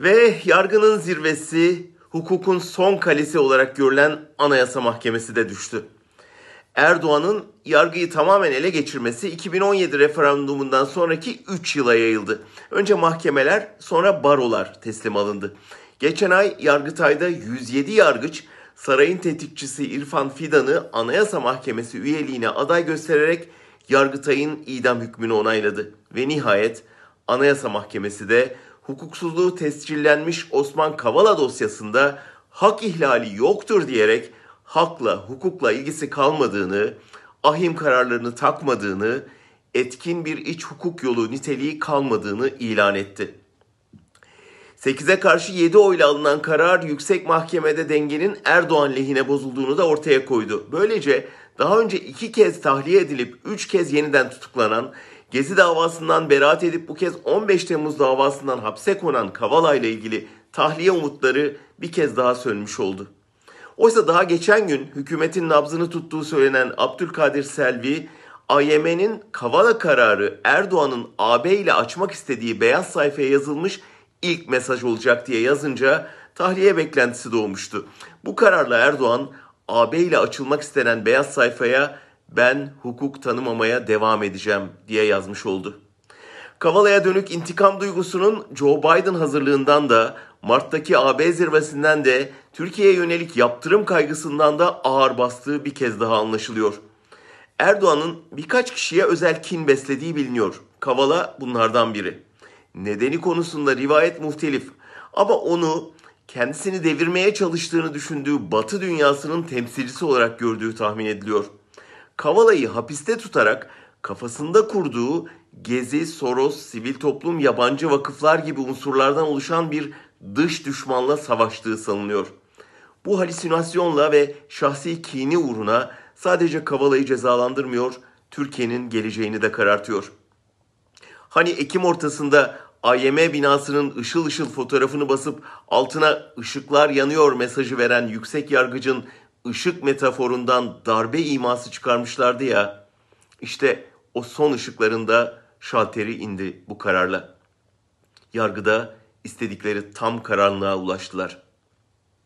Ve yargının zirvesi, hukukun son kalesi olarak görülen Anayasa Mahkemesi de düştü. Erdoğan'ın yargıyı tamamen ele geçirmesi 2017 referandumundan sonraki 3 yıla yayıldı. Önce mahkemeler, sonra barolar teslim alındı. Geçen ay Yargıtay'da 107 yargıç sarayın tetikçisi İrfan Fidan'ı Anayasa Mahkemesi üyeliğine aday göstererek Yargıtay'ın idam hükmünü onayladı. Ve nihayet Anayasa Mahkemesi de hukuksuzluğu tescillenmiş Osman Kavala dosyasında hak ihlali yoktur diyerek hakla, hukukla ilgisi kalmadığını, ahim kararlarını takmadığını, etkin bir iç hukuk yolu niteliği kalmadığını ilan etti. 8'e karşı 7 oyla alınan karar yüksek mahkemede dengenin Erdoğan lehine bozulduğunu da ortaya koydu. Böylece daha önce iki kez tahliye edilip üç kez yeniden tutuklanan, Gezi davasından beraat edip bu kez 15 Temmuz davasından hapse konan Kavala ile ilgili tahliye umutları bir kez daha sönmüş oldu. Oysa daha geçen gün hükümetin nabzını tuttuğu söylenen Abdülkadir Selvi, AYM'nin Kavala kararı Erdoğan'ın AB ile açmak istediği beyaz sayfaya yazılmış ilk mesaj olacak diye yazınca tahliye beklentisi doğmuştu. Bu kararla Erdoğan AB ile açılmak istenen beyaz sayfaya ben hukuk tanımamaya devam edeceğim diye yazmış oldu. Kavala'ya dönük intikam duygusunun Joe Biden hazırlığından da Mart'taki AB zirvesinden de Türkiye'ye yönelik yaptırım kaygısından da ağır bastığı bir kez daha anlaşılıyor. Erdoğan'ın birkaç kişiye özel kin beslediği biliniyor. Kavala bunlardan biri. Nedeni konusunda rivayet muhtelif ama onu kendisini devirmeye çalıştığını düşündüğü Batı dünyasının temsilcisi olarak gördüğü tahmin ediliyor. Kavala'yı hapiste tutarak kafasında kurduğu Gezi, Soros, sivil toplum, yabancı vakıflar gibi unsurlardan oluşan bir dış düşmanla savaştığı sanılıyor. Bu halüsinasyonla ve şahsi kini uğruna sadece Kavala'yı cezalandırmıyor, Türkiye'nin geleceğini de karartıyor. Hani Ekim ortasında AYM binasının ışıl ışıl fotoğrafını basıp altına ışıklar yanıyor mesajı veren yüksek yargıcın ışık metaforundan darbe iması çıkarmışlardı ya. İşte o son ışıklarında şalteri indi bu kararla. Yargıda istedikleri tam karanlığa ulaştılar.''